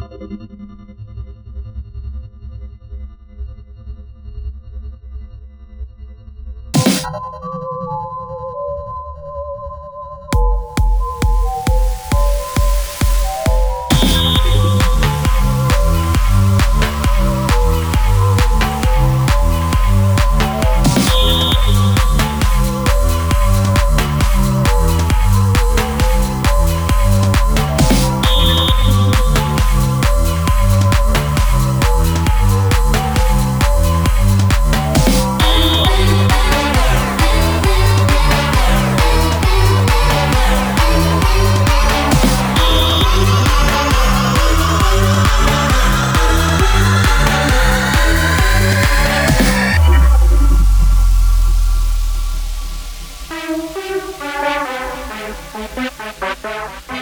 you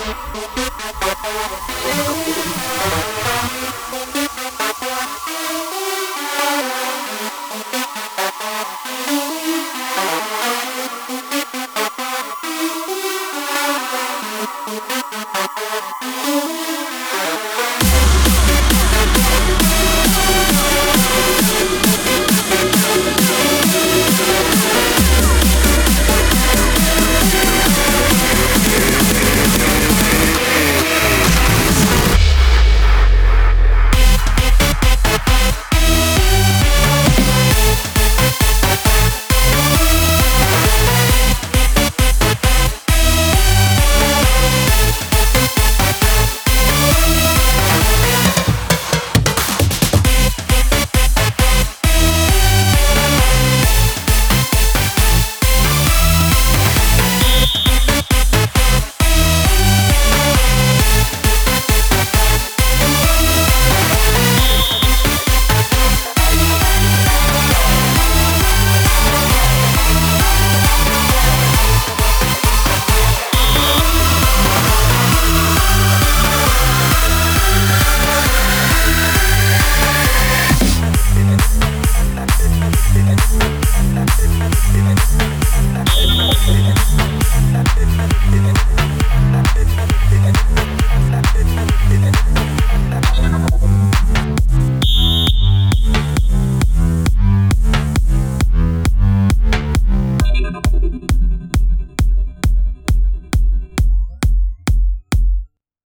Thank you.